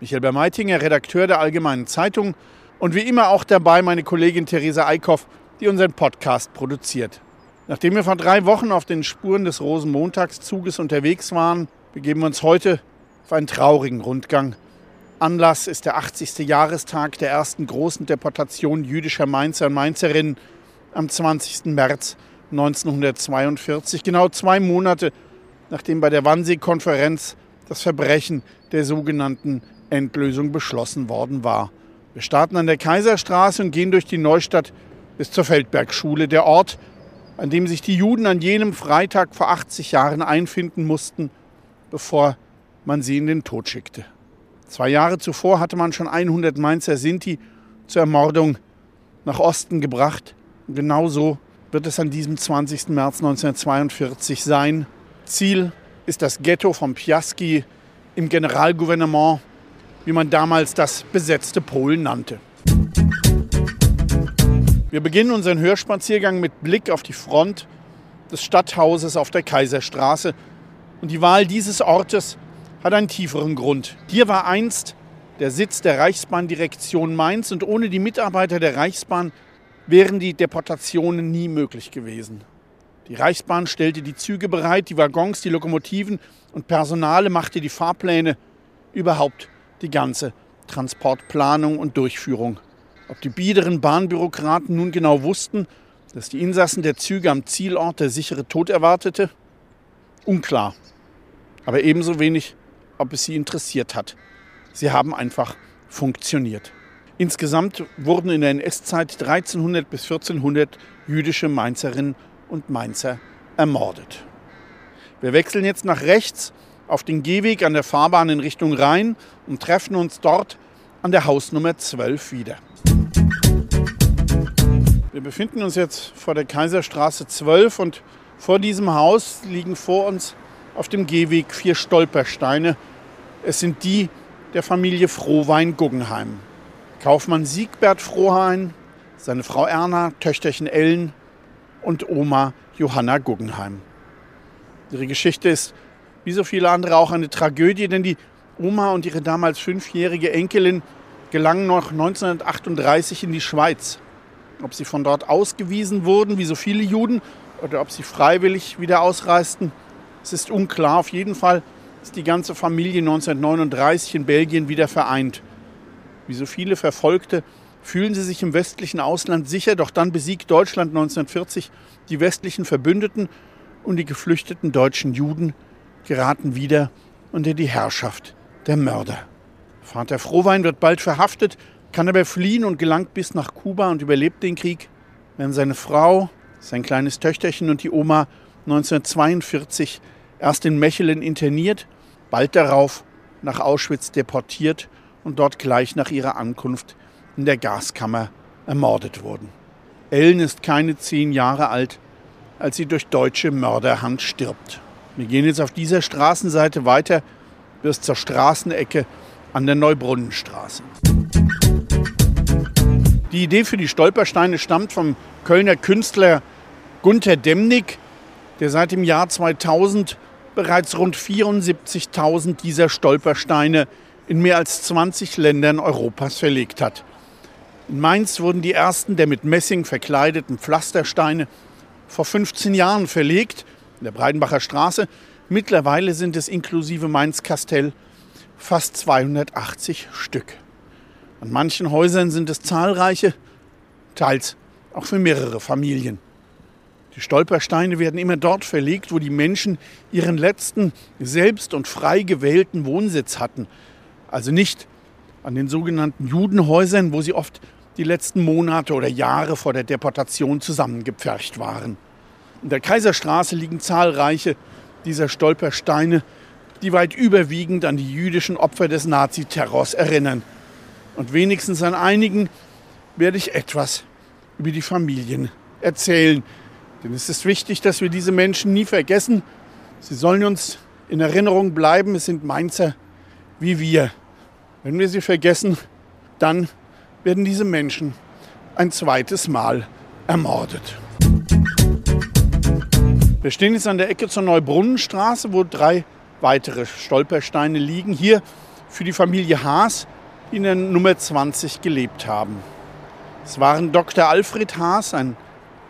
Michael Bermeitinger, Redakteur der Allgemeinen Zeitung und wie immer auch dabei meine Kollegin Theresa Eickhoff, die unseren Podcast produziert. Nachdem wir vor drei Wochen auf den Spuren des Rosenmontagszuges unterwegs waren, begeben wir uns heute auf einen traurigen Rundgang. Anlass ist der 80. Jahrestag der ersten großen Deportation jüdischer Mainzer und Mainzerinnen am 20. März 1942, genau zwei Monate nachdem bei der Wannsee-Konferenz das Verbrechen der sogenannten Endlösung beschlossen worden war. Wir starten an der Kaiserstraße und gehen durch die Neustadt bis zur Feldbergschule, der Ort, an dem sich die Juden an jenem Freitag vor 80 Jahren einfinden mussten, bevor man sie in den Tod schickte. Zwei Jahre zuvor hatte man schon 100 Mainzer Sinti zur Ermordung nach Osten gebracht. Und genauso wird es an diesem 20. März 1942 sein. Ziel ist das Ghetto von Piaski im Generalgouvernement wie man damals das besetzte Polen nannte. Wir beginnen unseren Hörspaziergang mit Blick auf die Front des Stadthauses auf der Kaiserstraße. Und die Wahl dieses Ortes hat einen tieferen Grund. Hier war einst der Sitz der Reichsbahndirektion Mainz und ohne die Mitarbeiter der Reichsbahn wären die Deportationen nie möglich gewesen. Die Reichsbahn stellte die Züge bereit, die Waggons, die Lokomotiven und Personale machte die Fahrpläne. Überhaupt die ganze Transportplanung und Durchführung. Ob die biederen Bahnbürokraten nun genau wussten, dass die Insassen der Züge am Zielort der sichere Tod erwartete? Unklar. Aber ebenso wenig, ob es sie interessiert hat. Sie haben einfach funktioniert. Insgesamt wurden in der NS-Zeit 1300 bis 1400 jüdische Mainzerinnen und Mainzer ermordet. Wir wechseln jetzt nach rechts auf den Gehweg an der Fahrbahn in Richtung Rhein und treffen uns dort an der Hausnummer 12 wieder. Wir befinden uns jetzt vor der Kaiserstraße 12 und vor diesem Haus liegen vor uns auf dem Gehweg vier Stolpersteine. Es sind die der Familie Frohwein-Guggenheim. Kaufmann Siegbert Frohwein, seine Frau Erna, Töchterchen Ellen und Oma Johanna Guggenheim. Ihre Geschichte ist wie so viele andere auch eine Tragödie, denn die Oma und ihre damals fünfjährige Enkelin gelangen noch 1938 in die Schweiz. Ob sie von dort ausgewiesen wurden, wie so viele Juden, oder ob sie freiwillig wieder ausreisten, es ist unklar. Auf jeden Fall ist die ganze Familie 1939 in Belgien wieder vereint. Wie so viele Verfolgte fühlen sie sich im westlichen Ausland sicher, doch dann besiegt Deutschland 1940 die westlichen Verbündeten und die geflüchteten deutschen Juden geraten wieder unter die Herrschaft der Mörder. Vater Frohwein wird bald verhaftet, kann aber fliehen und gelangt bis nach Kuba und überlebt den Krieg, während seine Frau, sein kleines Töchterchen und die Oma 1942 erst in Mechelen interniert, bald darauf nach Auschwitz deportiert und dort gleich nach ihrer Ankunft in der Gaskammer ermordet wurden. Ellen ist keine zehn Jahre alt, als sie durch deutsche Mörderhand stirbt. Wir gehen jetzt auf dieser Straßenseite weiter bis zur Straßenecke an der Neubrunnenstraße. Die Idee für die Stolpersteine stammt vom Kölner Künstler Gunther Demnig, der seit dem Jahr 2000 bereits rund 74.000 dieser Stolpersteine in mehr als 20 Ländern Europas verlegt hat. In Mainz wurden die ersten der mit Messing verkleideten Pflastersteine vor 15 Jahren verlegt in der Breidenbacher Straße. Mittlerweile sind es inklusive Mainz-Kastell fast 280 Stück. An manchen Häusern sind es zahlreiche, teils auch für mehrere Familien. Die Stolpersteine werden immer dort verlegt, wo die Menschen ihren letzten selbst und frei gewählten Wohnsitz hatten. Also nicht an den sogenannten Judenhäusern, wo sie oft die letzten Monate oder Jahre vor der Deportation zusammengepfercht waren. In der Kaiserstraße liegen zahlreiche dieser Stolpersteine, die weit überwiegend an die jüdischen Opfer des Naziterrors erinnern. Und wenigstens an einigen werde ich etwas über die Familien erzählen, denn es ist wichtig, dass wir diese Menschen nie vergessen. Sie sollen uns in Erinnerung bleiben. Es sind Mainzer wie wir. Wenn wir sie vergessen, dann werden diese Menschen ein zweites Mal ermordet. Wir stehen jetzt an der Ecke zur Neubrunnenstraße, wo drei weitere Stolpersteine liegen. Hier für die Familie Haas, die in der Nummer 20 gelebt haben. Es waren Dr. Alfred Haas, ein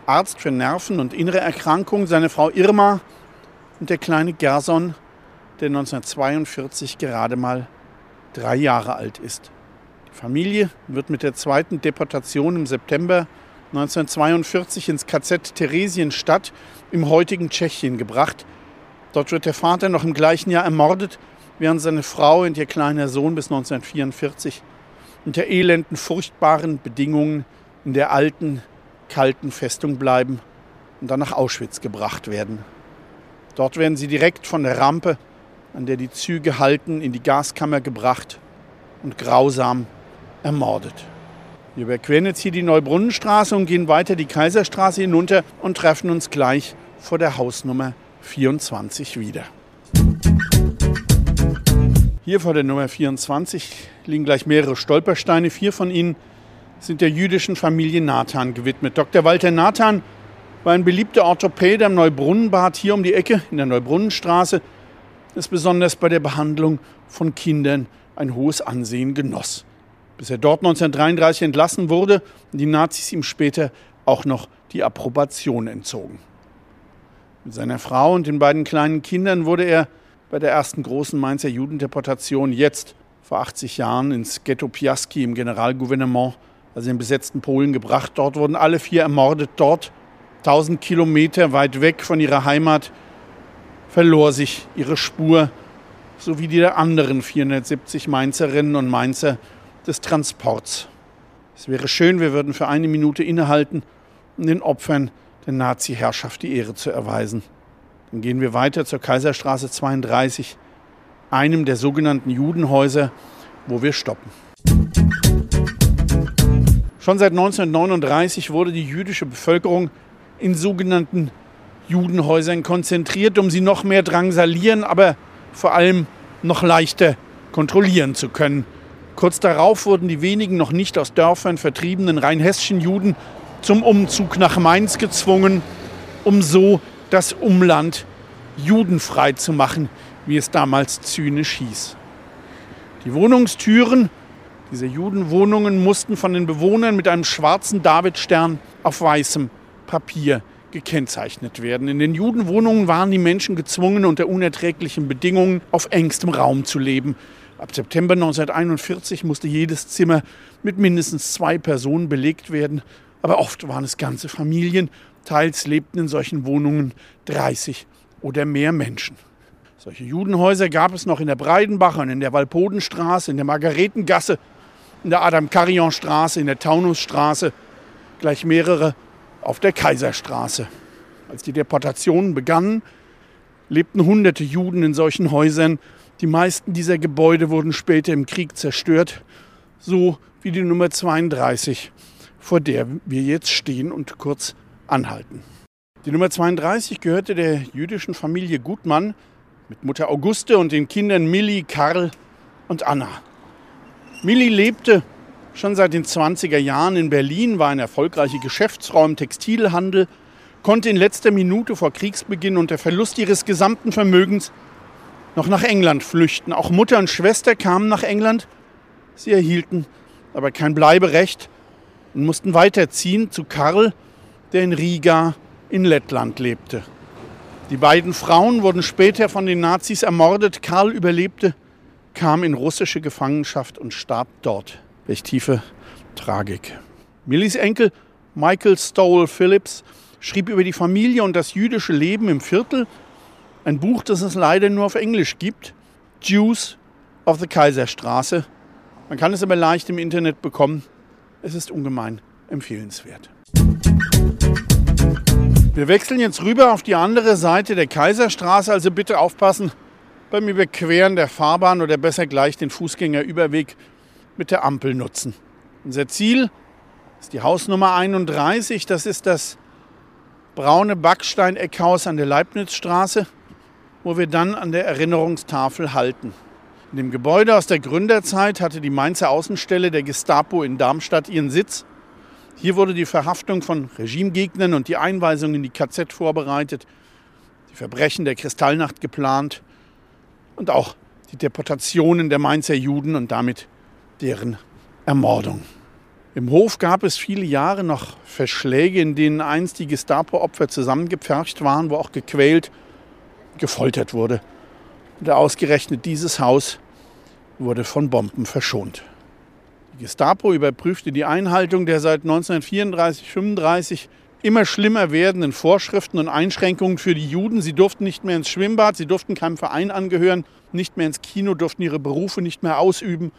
Arzt für Nerven und innere Erkrankungen, seine Frau Irma und der kleine Gerson, der 1942 gerade mal drei Jahre alt ist. Die Familie wird mit der zweiten Deportation im September 1942 ins KZ Theresienstadt im heutigen Tschechien gebracht. Dort wird der Vater noch im gleichen Jahr ermordet, während seine Frau und ihr kleiner Sohn bis 1944 unter elenden, furchtbaren Bedingungen in der alten kalten Festung bleiben und dann nach Auschwitz gebracht werden. Dort werden sie direkt von der Rampe, an der die Züge halten, in die Gaskammer gebracht und grausam ermordet. Wir überqueren jetzt hier die Neubrunnenstraße und gehen weiter die Kaiserstraße hinunter und treffen uns gleich vor der Hausnummer 24 wieder. Hier vor der Nummer 24 liegen gleich mehrere Stolpersteine. Vier von ihnen sind der jüdischen Familie Nathan gewidmet. Dr. Walter Nathan war ein beliebter Orthopäde am Neubrunnenbad hier um die Ecke in der Neubrunnenstraße, das besonders bei der Behandlung von Kindern ein hohes Ansehen genoss. Bis er dort 1933 entlassen wurde und die Nazis ihm später auch noch die Approbation entzogen. Mit seiner Frau und den beiden kleinen Kindern wurde er bei der ersten großen Mainzer Judendeportation jetzt vor 80 Jahren ins Ghetto Piaski im Generalgouvernement also in besetzten Polen gebracht. Dort wurden alle vier ermordet. Dort, 1000 Kilometer weit weg von ihrer Heimat, verlor sich ihre Spur, so wie die der anderen 470 Mainzerinnen und Mainzer des Transports. Es wäre schön, wir würden für eine Minute innehalten, um den Opfern der Nazi-Herrschaft die Ehre zu erweisen. Dann gehen wir weiter zur Kaiserstraße 32, einem der sogenannten Judenhäuser, wo wir stoppen. Schon seit 1939 wurde die jüdische Bevölkerung in sogenannten Judenhäusern konzentriert, um sie noch mehr drangsalieren, aber vor allem noch leichter kontrollieren zu können. Kurz darauf wurden die wenigen noch nicht aus Dörfern vertriebenen rheinhessischen Juden zum Umzug nach Mainz gezwungen, um so das Umland judenfrei zu machen, wie es damals zynisch hieß. Die Wohnungstüren diese Judenwohnungen mussten von den Bewohnern mit einem schwarzen Davidstern auf weißem Papier gekennzeichnet werden. In den Judenwohnungen waren die Menschen gezwungen, unter unerträglichen Bedingungen auf engstem Raum zu leben. Ab September 1941 musste jedes Zimmer mit mindestens zwei Personen belegt werden, aber oft waren es ganze Familien. Teils lebten in solchen Wohnungen 30 oder mehr Menschen. Solche Judenhäuser gab es noch in der Breidenbach und in der Walpodenstraße, in der Margaretengasse in der Adam-Carillon-Straße, in der Taunusstraße, gleich mehrere auf der Kaiserstraße. Als die Deportationen begannen, lebten hunderte Juden in solchen Häusern. Die meisten dieser Gebäude wurden später im Krieg zerstört, so wie die Nummer 32, vor der wir jetzt stehen und kurz anhalten. Die Nummer 32 gehörte der jüdischen Familie Gutmann mit Mutter Auguste und den Kindern Milli, Karl und Anna. Milli lebte schon seit den 20er Jahren in Berlin, war eine erfolgreiche Geschäftsfrau im Textilhandel, konnte in letzter Minute vor Kriegsbeginn unter Verlust ihres gesamten Vermögens noch nach England flüchten. Auch Mutter und Schwester kamen nach England. Sie erhielten aber kein Bleiberecht und mussten weiterziehen zu Karl, der in Riga in Lettland lebte. Die beiden Frauen wurden später von den Nazis ermordet. Karl überlebte kam in russische Gefangenschaft und starb dort. Welch tiefe Tragik. Millis Enkel Michael Stowell Phillips schrieb über die Familie und das jüdische Leben im Viertel ein Buch, das es leider nur auf Englisch gibt. Jews of the Kaiserstraße. Man kann es aber leicht im Internet bekommen. Es ist ungemein empfehlenswert. Wir wechseln jetzt rüber auf die andere Seite der Kaiserstraße, also bitte aufpassen beim Überqueren der Fahrbahn oder besser gleich den Fußgängerüberweg mit der Ampel nutzen. Unser Ziel ist die Hausnummer 31, das ist das braune Backstein-Eckhaus an der Leibnizstraße, wo wir dann an der Erinnerungstafel halten. In dem Gebäude aus der Gründerzeit hatte die Mainzer Außenstelle der Gestapo in Darmstadt ihren Sitz. Hier wurde die Verhaftung von Regimegegnern und die Einweisung in die KZ vorbereitet, die Verbrechen der Kristallnacht geplant und auch die Deportationen der Mainzer Juden und damit deren Ermordung. Im Hof gab es viele Jahre noch Verschläge, in denen einst die Gestapo-Opfer zusammengepfercht waren, wo auch gequält, gefoltert wurde. Und ausgerechnet dieses Haus wurde von Bomben verschont. Die Gestapo überprüfte die Einhaltung der seit 1934-35 immer schlimmer werdenden Vorschriften und Einschränkungen für die Juden. Sie durften nicht mehr ins Schwimmbad, sie durften keinem Verein angehören, nicht mehr ins Kino, durften ihre Berufe nicht mehr ausüben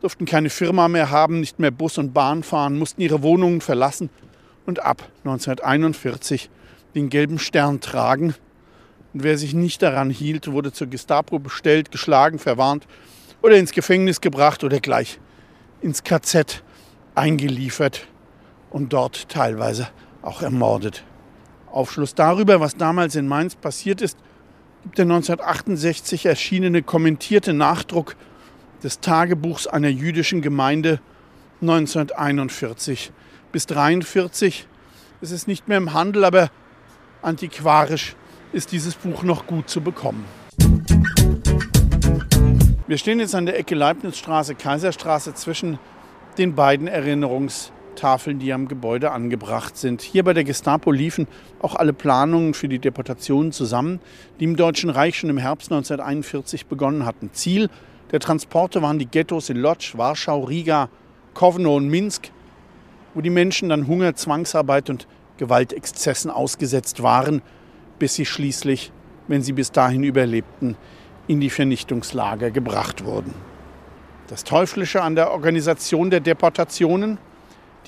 durften keine Firma mehr haben, nicht mehr Bus und Bahn fahren, mussten ihre Wohnungen verlassen und ab 1941 den gelben Stern tragen. Und wer sich nicht daran hielt, wurde zur Gestapo bestellt, geschlagen, verwarnt oder ins Gefängnis gebracht oder gleich ins KZ eingeliefert und dort teilweise auch ermordet. Aufschluss darüber, was damals in Mainz passiert ist, gibt der 1968 erschienene kommentierte Nachdruck des Tagebuchs einer jüdischen Gemeinde 1941 bis 1943. Es ist nicht mehr im Handel, aber antiquarisch ist dieses Buch noch gut zu bekommen. Wir stehen jetzt an der Ecke Leibnizstraße, Kaiserstraße zwischen den beiden Erinnerungstafeln, die am Gebäude angebracht sind. Hier bei der Gestapo liefen auch alle Planungen für die Deportation zusammen, die im Deutschen Reich schon im Herbst 1941 begonnen hatten. Ziel der Transporte waren die Ghettos in Lodz, Warschau, Riga, Kowno und Minsk, wo die Menschen dann Hunger, Zwangsarbeit und Gewaltexzessen ausgesetzt waren, bis sie schließlich, wenn sie bis dahin überlebten, in die Vernichtungslager gebracht wurden. Das Teuflische an der Organisation der Deportationen,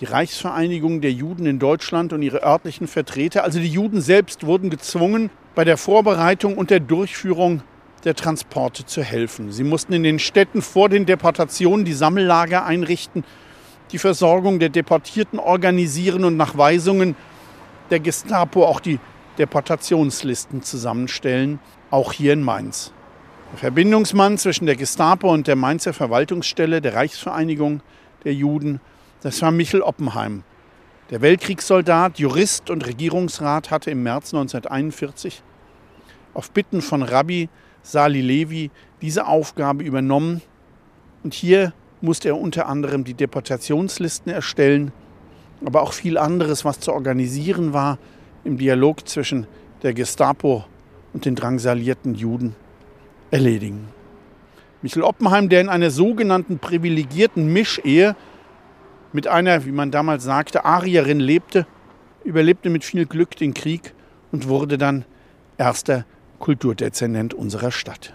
die Reichsvereinigung der Juden in Deutschland und ihre örtlichen Vertreter, also die Juden selbst, wurden gezwungen, bei der Vorbereitung und der Durchführung der Transporte zu helfen. Sie mussten in den Städten vor den Deportationen die Sammellager einrichten, die Versorgung der Deportierten organisieren und nach Weisungen der Gestapo auch die Deportationslisten zusammenstellen, auch hier in Mainz. Der Verbindungsmann zwischen der Gestapo und der Mainzer Verwaltungsstelle der Reichsvereinigung der Juden, das war Michel Oppenheim. Der Weltkriegssoldat, Jurist und Regierungsrat hatte im März 1941 auf Bitten von Rabbi Sali Levi diese Aufgabe übernommen. Und hier musste er unter anderem die Deportationslisten erstellen, aber auch viel anderes, was zu organisieren war im Dialog zwischen der Gestapo und den drangsalierten Juden, erledigen. Michel Oppenheim, der in einer sogenannten privilegierten Mischehe mit einer, wie man damals sagte, Arierin lebte, überlebte mit viel Glück den Krieg und wurde dann erster Kulturdezernent unserer Stadt.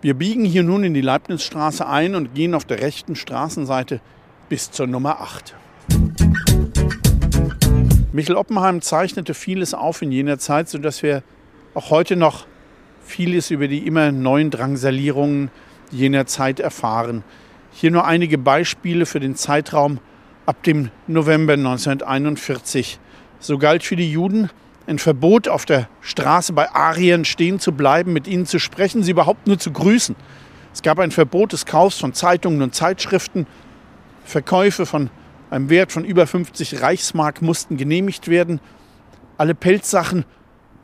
Wir biegen hier nun in die Leibnizstraße ein und gehen auf der rechten Straßenseite bis zur Nummer 8. Michel Oppenheim zeichnete vieles auf in jener Zeit, sodass wir auch heute noch vieles über die immer neuen Drangsalierungen jener Zeit erfahren. Hier nur einige Beispiele für den Zeitraum ab dem November 1941. So galt für die Juden ein Verbot, auf der Straße bei Arien stehen zu bleiben, mit ihnen zu sprechen, sie überhaupt nur zu grüßen. Es gab ein Verbot des Kaufs von Zeitungen und Zeitschriften. Verkäufe von einem Wert von über 50 Reichsmark mussten genehmigt werden. Alle Pelzsachen,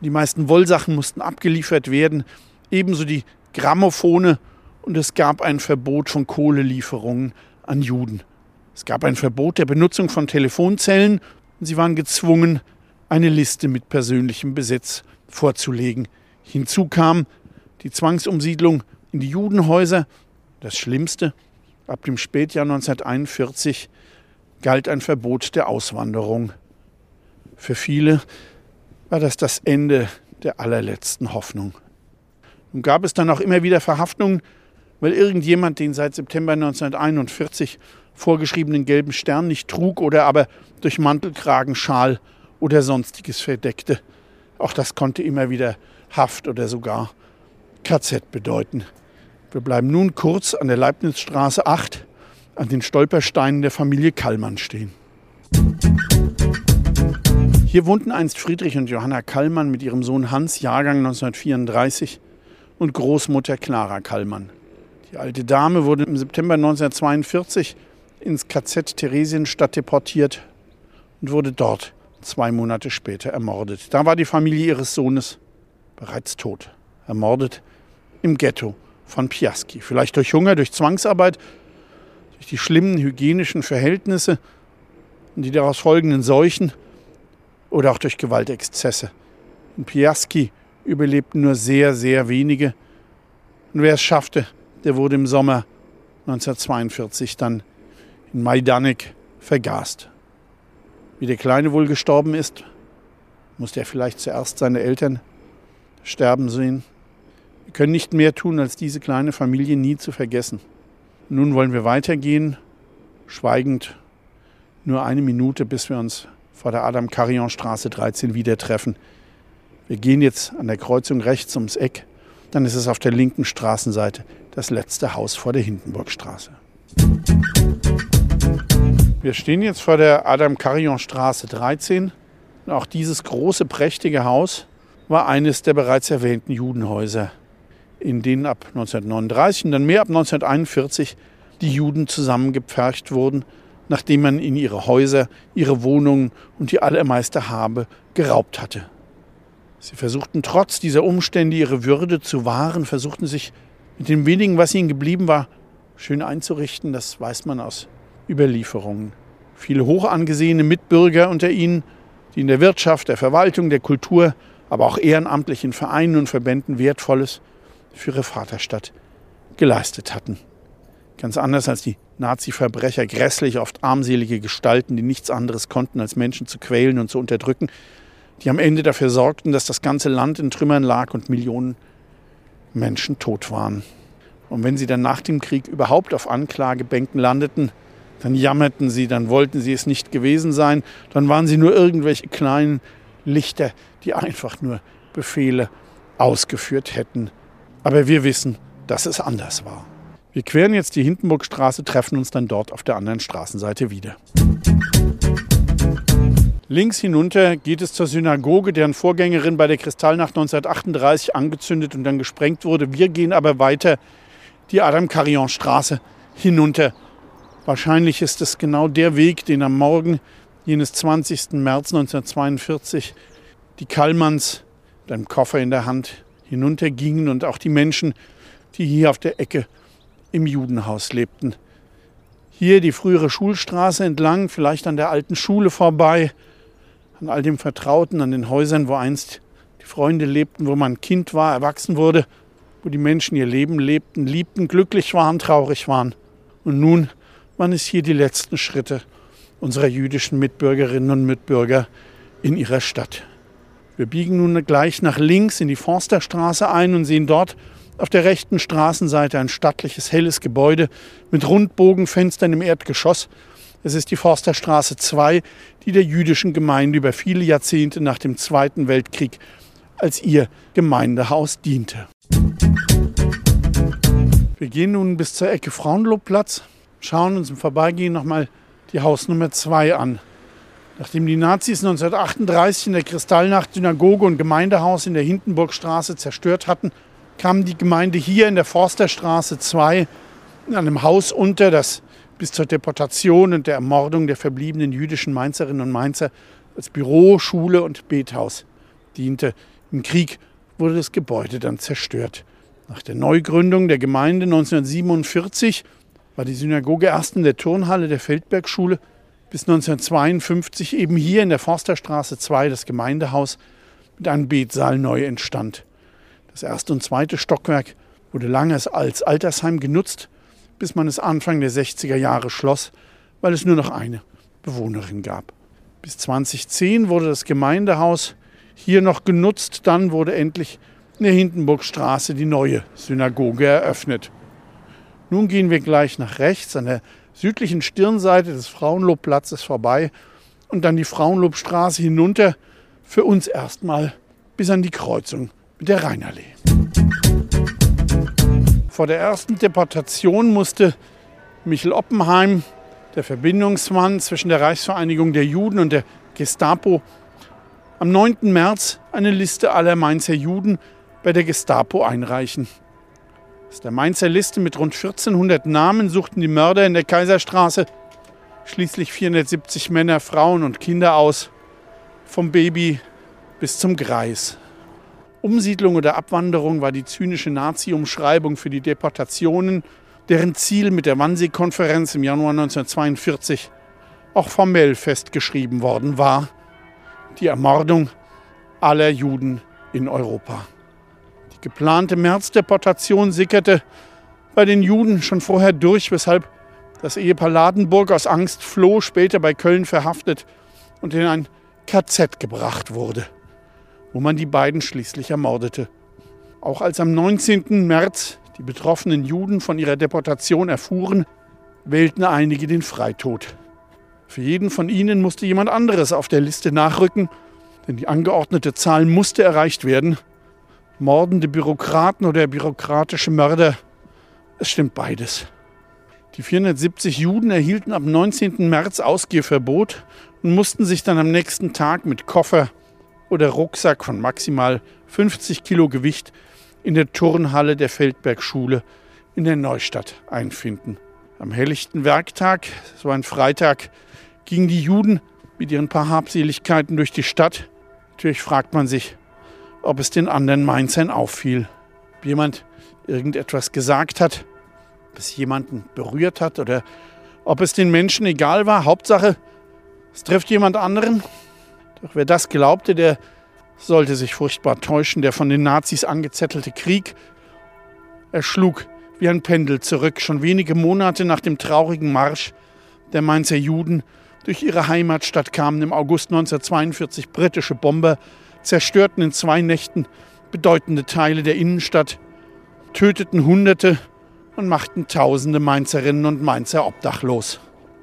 die meisten Wollsachen mussten abgeliefert werden. Ebenso die Grammophone. Und es gab ein Verbot von Kohlelieferungen an Juden. Es gab ein Verbot der Benutzung von Telefonzellen. Und sie waren gezwungen, eine Liste mit persönlichem Besitz vorzulegen. Hinzu kam die Zwangsumsiedlung in die Judenhäuser Das Schlimmste, ab dem Spätjahr 1941 galt ein Verbot der Auswanderung. Für viele war das das Ende der allerletzten Hoffnung. Und gab es dann auch immer wieder Verhaftungen, weil irgendjemand den seit September 1941 vorgeschriebenen gelben Stern nicht trug oder aber durch Mantelkragen, Schal oder sonstiges verdeckte. Auch das konnte immer wieder Haft oder sogar KZ bedeuten. Wir bleiben nun kurz an der Leibnizstraße 8 an den Stolpersteinen der Familie Kallmann stehen. Hier wohnten einst Friedrich und Johanna Kallmann mit ihrem Sohn Hans, Jahrgang 1934, und Großmutter Clara Kallmann. Die alte Dame wurde im September 1942 ins KZ Theresienstadt deportiert und wurde dort zwei Monate später ermordet. Da war die Familie ihres Sohnes bereits tot, ermordet im Ghetto von Piaski. Vielleicht durch Hunger, durch Zwangsarbeit, durch die schlimmen hygienischen Verhältnisse und die daraus folgenden Seuchen oder auch durch Gewaltexzesse. In Piaski überlebten nur sehr, sehr wenige. Und wer es schaffte, der wurde im Sommer 1942 dann in Majdanek vergast. Wie der Kleine wohl gestorben ist, musste er vielleicht zuerst seine Eltern sterben sehen. Wir können nicht mehr tun, als diese kleine Familie nie zu vergessen. Nun wollen wir weitergehen, schweigend, nur eine Minute, bis wir uns vor der Adam-Carillon-Straße 13 wieder treffen. Wir gehen jetzt an der Kreuzung rechts ums Eck, dann ist es auf der linken Straßenseite das letzte Haus vor der Hindenburgstraße. Wir stehen jetzt vor der Adam-Carillon-Straße 13. Und auch dieses große, prächtige Haus war eines der bereits erwähnten Judenhäuser, in denen ab 1939 und dann mehr ab 1941 die Juden zusammengepfercht wurden, nachdem man in ihre Häuser, ihre Wohnungen und die allermeiste Habe geraubt hatte. Sie versuchten trotz dieser Umstände ihre Würde zu wahren, versuchten sich mit dem wenigen, was ihnen geblieben war, schön einzurichten. Das weiß man aus Überlieferungen. Viele hoch angesehene Mitbürger unter ihnen, die in der Wirtschaft, der Verwaltung, der Kultur, aber auch ehrenamtlichen Vereinen und Verbänden Wertvolles für ihre Vaterstadt geleistet hatten. Ganz anders als die Nazi-Verbrecher, grässlich, oft armselige Gestalten, die nichts anderes konnten, als Menschen zu quälen und zu unterdrücken, die am Ende dafür sorgten, dass das ganze Land in Trümmern lag und Millionen Menschen tot waren. Und wenn sie dann nach dem Krieg überhaupt auf Anklagebänken landeten, dann jammerten sie, dann wollten sie es nicht gewesen sein, dann waren sie nur irgendwelche kleinen Lichter, die einfach nur Befehle ausgeführt hätten. Aber wir wissen, dass es anders war. Wir queren jetzt die Hindenburgstraße, treffen uns dann dort auf der anderen Straßenseite wieder. Links hinunter geht es zur Synagoge, deren Vorgängerin bei der Kristallnacht 1938 angezündet und dann gesprengt wurde. Wir gehen aber weiter die Adam-Carillon-Straße hinunter Wahrscheinlich ist es genau der Weg, den am Morgen jenes 20. März 1942 die Kallmanns mit einem Koffer in der Hand hinuntergingen und auch die Menschen, die hier auf der Ecke im Judenhaus lebten. Hier die frühere Schulstraße entlang, vielleicht an der alten Schule vorbei, an all dem Vertrauten, an den Häusern, wo einst die Freunde lebten, wo man Kind war, erwachsen wurde, wo die Menschen ihr Leben lebten, liebten, glücklich waren, traurig waren. Und nun waren es hier die letzten Schritte unserer jüdischen Mitbürgerinnen und Mitbürger in ihrer Stadt. Wir biegen nun gleich nach links in die Forsterstraße ein und sehen dort auf der rechten Straßenseite ein stattliches, helles Gebäude mit Rundbogenfenstern im Erdgeschoss. Es ist die Forsterstraße 2, die der jüdischen Gemeinde über viele Jahrzehnte nach dem Zweiten Weltkrieg als ihr Gemeindehaus diente. Wir gehen nun bis zur Ecke Frauenlobplatz schauen uns im Vorbeigehen nochmal die Hausnummer 2 an. Nachdem die Nazis 1938 in der Kristallnacht Synagoge und Gemeindehaus in der Hindenburgstraße zerstört hatten, kam die Gemeinde hier in der Forsterstraße 2 in einem Haus unter, das bis zur Deportation und der Ermordung der verbliebenen jüdischen Mainzerinnen und Mainzer als Büro, Schule und Bethaus diente. Im Krieg wurde das Gebäude dann zerstört. Nach der Neugründung der Gemeinde 1947 war die Synagoge erst in der Turnhalle der Feldbergschule bis 1952 eben hier in der Forsterstraße 2 das Gemeindehaus mit einem Betsaal neu entstand. Das erste und zweite Stockwerk wurde lange als Altersheim genutzt bis man es Anfang der 60er Jahre schloss, weil es nur noch eine Bewohnerin gab. Bis 2010 wurde das Gemeindehaus hier noch genutzt, dann wurde endlich in der Hindenburgstraße die neue Synagoge eröffnet. Nun gehen wir gleich nach rechts an der südlichen Stirnseite des Frauenlobplatzes vorbei und dann die Frauenlobstraße hinunter, für uns erstmal bis an die Kreuzung mit der Rheinallee. Vor der ersten Deportation musste Michel Oppenheim, der Verbindungsmann zwischen der Reichsvereinigung der Juden und der Gestapo, am 9. März eine Liste aller Mainzer Juden bei der Gestapo einreichen. Aus der Mainzer Liste mit rund 1400 Namen suchten die Mörder in der Kaiserstraße schließlich 470 Männer, Frauen und Kinder aus, vom Baby bis zum Greis. Umsiedlung oder Abwanderung war die zynische Nazi-Umschreibung für die Deportationen, deren Ziel mit der Wannsee-Konferenz im Januar 1942 auch formell festgeschrieben worden war, die Ermordung aller Juden in Europa. Die geplante Märzdeportation sickerte bei den Juden schon vorher durch, weshalb das Ehepaar Ladenburg aus Angst floh, später bei Köln verhaftet und in ein KZ gebracht wurde, wo man die beiden schließlich ermordete. Auch als am 19. März die betroffenen Juden von ihrer Deportation erfuhren, wählten einige den Freitod. Für jeden von ihnen musste jemand anderes auf der Liste nachrücken, denn die angeordnete Zahl musste erreicht werden. Mordende Bürokraten oder bürokratische Mörder, es stimmt beides. Die 470 Juden erhielten am 19. März Ausgehverbot und mussten sich dann am nächsten Tag mit Koffer oder Rucksack von maximal 50 Kilo Gewicht in der Turnhalle der Feldbergschule in der Neustadt einfinden. Am helllichten Werktag, war ein Freitag, gingen die Juden mit ihren paar Habseligkeiten durch die Stadt. Natürlich fragt man sich, ob es den anderen Mainzern auffiel. Ob jemand irgendetwas gesagt hat ob es jemanden berührt hat oder ob es den Menschen egal war. Hauptsache, es trifft jemand anderen. Doch wer das glaubte, der sollte sich furchtbar täuschen. Der von den Nazis angezettelte Krieg erschlug wie ein Pendel zurück, schon wenige Monate nach dem traurigen Marsch der Mainzer Juden durch ihre Heimatstadt kamen im August 1942 britische Bomber, zerstörten in zwei Nächten bedeutende Teile der Innenstadt, töteten Hunderte und machten tausende Mainzerinnen und Mainzer obdachlos.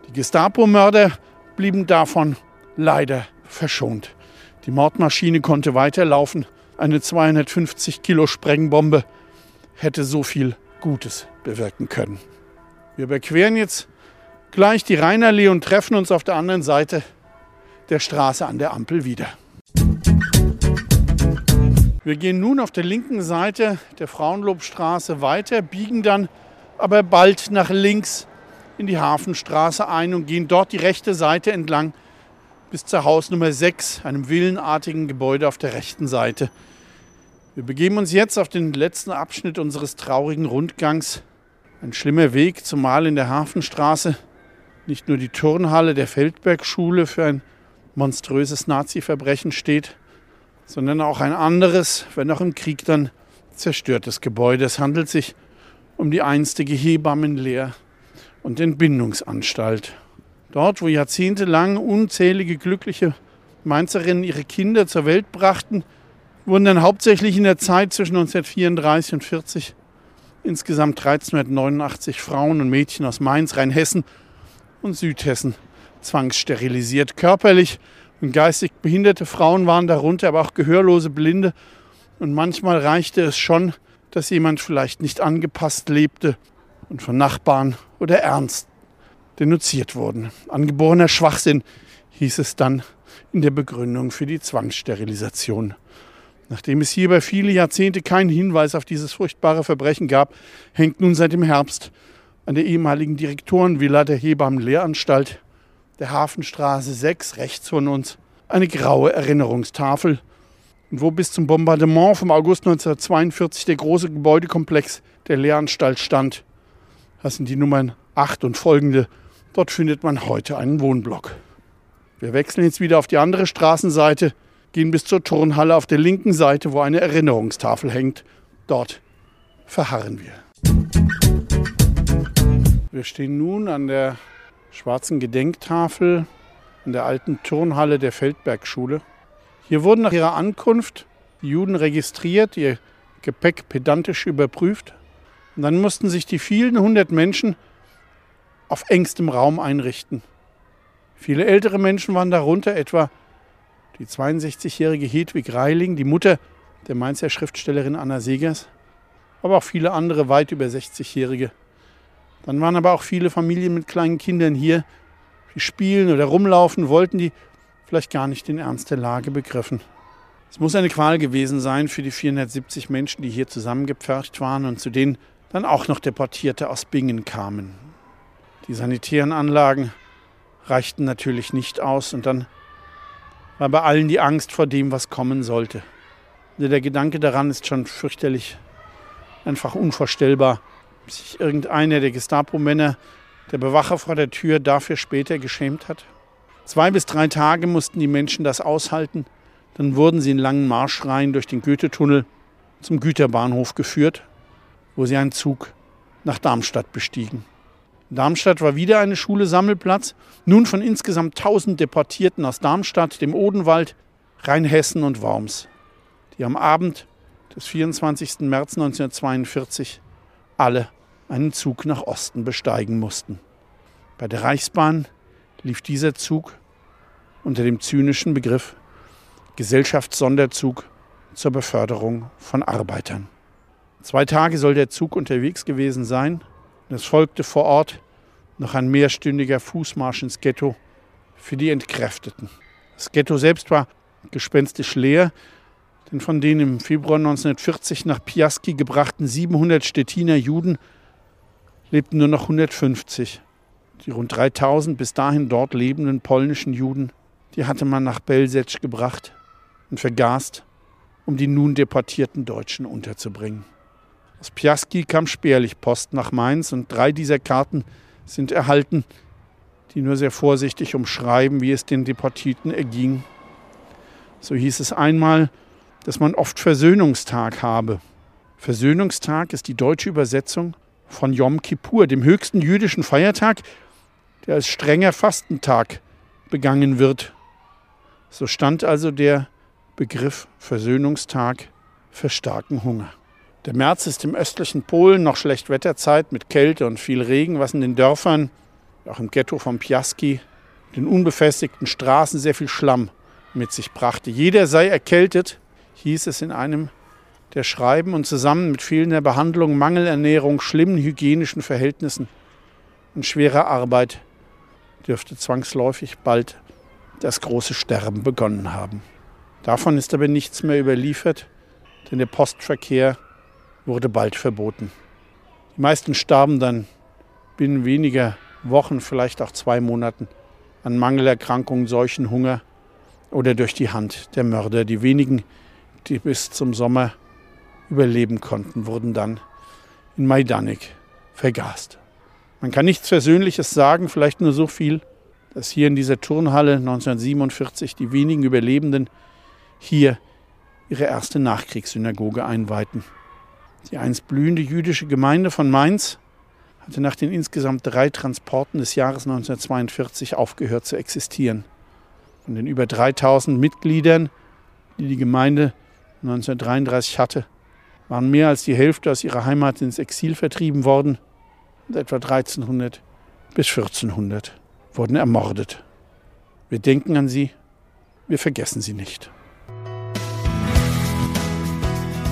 Die Gestapo-Mörder blieben davon leider verschont. Die Mordmaschine konnte weiterlaufen. Eine 250 Kilo Sprengbombe hätte so viel Gutes bewirken können. Wir überqueren jetzt gleich die Rheinallee und treffen uns auf der anderen Seite der Straße an der Ampel wieder. Wir gehen nun auf der linken Seite der Frauenlobstraße weiter, biegen dann aber bald nach links in die Hafenstraße ein und gehen dort die rechte Seite entlang bis zur Hausnummer 6, einem villenartigen Gebäude auf der rechten Seite. Wir begeben uns jetzt auf den letzten Abschnitt unseres traurigen Rundgangs. Ein schlimmer Weg, zumal in der Hafenstraße nicht nur die Turnhalle der Feldbergschule für ein monströses Nazi-Verbrechen steht, sondern auch ein anderes, wenn auch im Krieg dann zerstörtes Gebäude. Es handelt sich um die einstige Hebammenlehr- und Entbindungsanstalt. Dort, wo jahrzehntelang unzählige glückliche Mainzerinnen ihre Kinder zur Welt brachten, wurden dann hauptsächlich in der Zeit zwischen 1934 und 40 insgesamt 1389 Frauen und Mädchen aus Mainz, Rheinhessen und Südhessen zwangssterilisiert. Körperlich und geistig behinderte Frauen waren darunter, aber auch gehörlose Blinde. Und manchmal reichte es schon, dass jemand vielleicht nicht angepasst lebte und von Nachbarn oder ernst denunziert wurden. Angeborener Schwachsinn hieß es dann in der Begründung für die Zwangssterilisation. Nachdem es hierbei viele Jahrzehnte keinen Hinweis auf dieses furchtbare Verbrechen gab, hängt nun seit dem Herbst an der ehemaligen Direktorenvilla der Hebammenlehranstalt der Hafenstraße 6 rechts von uns eine graue Erinnerungstafel und wo bis zum Bombardement vom August 1942 der große Gebäudekomplex der Lehranstalt stand. Das sind die Nummern 8 und folgende. Dort findet man heute einen Wohnblock. Wir wechseln jetzt wieder auf die andere Straßenseite, gehen bis zur Turnhalle auf der linken Seite, wo eine Erinnerungstafel hängt. Dort verharren wir. Wir stehen nun an der schwarzen Gedenktafel in der alten Turnhalle der Feldbergschule. Hier wurden nach ihrer Ankunft die Juden registriert, ihr Gepäck pedantisch überprüft. Und dann mussten sich die vielen hundert Menschen auf engstem Raum einrichten. Viele ältere Menschen waren darunter, etwa die 62-jährige Hedwig Reiling, die Mutter der Mainzer Schriftstellerin Anna Segers, aber auch viele andere weit über 60-jährige. Dann waren aber auch viele Familien mit kleinen Kindern hier, die spielen oder rumlaufen wollten, die vielleicht gar nicht den Ernst der Lage begriffen. Es muss eine Qual gewesen sein für die 470 Menschen, die hier zusammengepfercht waren und zu denen dann auch noch Deportierte aus Bingen kamen. Die sanitären Anlagen reichten natürlich nicht aus und dann war bei allen die Angst vor dem, was kommen sollte. Der Gedanke daran ist schon fürchterlich, einfach unvorstellbar. Sich irgendeiner der Gestapo-Männer, der Bewacher vor der Tür, dafür später geschämt hat. Zwei bis drei Tage mussten die Menschen das aushalten. Dann wurden sie in langen Marschreihen durch den Goethe-Tunnel zum Güterbahnhof geführt, wo sie einen Zug nach Darmstadt bestiegen. Darmstadt war wieder eine Schule Sammelplatz, nun von insgesamt 1000 Deportierten aus Darmstadt, dem Odenwald, Rheinhessen und Worms, die am Abend des 24. März 1942 alle einen Zug nach Osten besteigen mussten. Bei der Reichsbahn lief dieser Zug unter dem zynischen Begriff Gesellschaftssonderzug zur Beförderung von Arbeitern. Zwei Tage soll der Zug unterwegs gewesen sein. Es folgte vor Ort noch ein mehrstündiger Fußmarsch ins Ghetto für die Entkräfteten. Das Ghetto selbst war gespenstisch leer, denn von den im Februar 1940 nach Piaski gebrachten 700 Stettiner Juden lebten nur noch 150. Die rund 3000 bis dahin dort lebenden polnischen Juden, die hatte man nach Belzec gebracht und vergast, um die nun deportierten Deutschen unterzubringen. Aus Piaski kam spärlich Post nach Mainz und drei dieser Karten sind erhalten, die nur sehr vorsichtig umschreiben, wie es den Deportierten erging. So hieß es einmal, dass man oft Versöhnungstag habe. Versöhnungstag ist die deutsche Übersetzung von Yom Kippur, dem höchsten jüdischen Feiertag, der als strenger Fastentag begangen wird. So stand also der Begriff Versöhnungstag für starken Hunger. Der März ist im östlichen Polen noch Schlechtwetterzeit mit Kälte und viel Regen, was in den Dörfern, auch im Ghetto von Piaski, den unbefestigten Straßen sehr viel Schlamm mit sich brachte. Jeder sei erkältet, hieß es in einem der Schreiben und zusammen mit fehlender Behandlung, Mangelernährung, schlimmen hygienischen Verhältnissen und schwerer Arbeit dürfte zwangsläufig bald das große Sterben begonnen haben. Davon ist aber nichts mehr überliefert, denn der Postverkehr wurde bald verboten. Die meisten starben dann binnen weniger Wochen, vielleicht auch zwei Monaten, an Mangelerkrankungen, Seuchen, Hunger oder durch die Hand der Mörder. Die wenigen, die bis zum Sommer überleben konnten, wurden dann in Majdanek vergast. Man kann nichts Versöhnliches sagen, vielleicht nur so viel, dass hier in dieser Turnhalle 1947 die wenigen Überlebenden hier ihre erste Nachkriegssynagoge einweihten. Die einst blühende jüdische Gemeinde von Mainz hatte nach den insgesamt drei Transporten des Jahres 1942 aufgehört zu existieren. Von den über 3000 Mitgliedern, die die Gemeinde 1933 hatte, waren mehr als die Hälfte aus ihrer Heimat ins Exil vertrieben worden und etwa 1300 bis 1400 wurden ermordet. Wir denken an sie, wir vergessen sie nicht.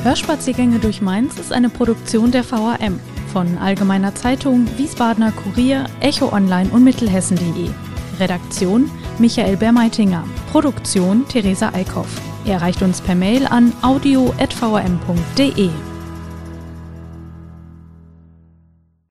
Hörspaziergänge durch Mainz ist eine Produktion der VAM von Allgemeiner Zeitung, Wiesbadener Kurier, Echo Online und Mittelhessen.de. Redaktion Michael Bermeitinger. Produktion Theresa Eickhoff. Erreicht uns per Mail an audio.vm.de.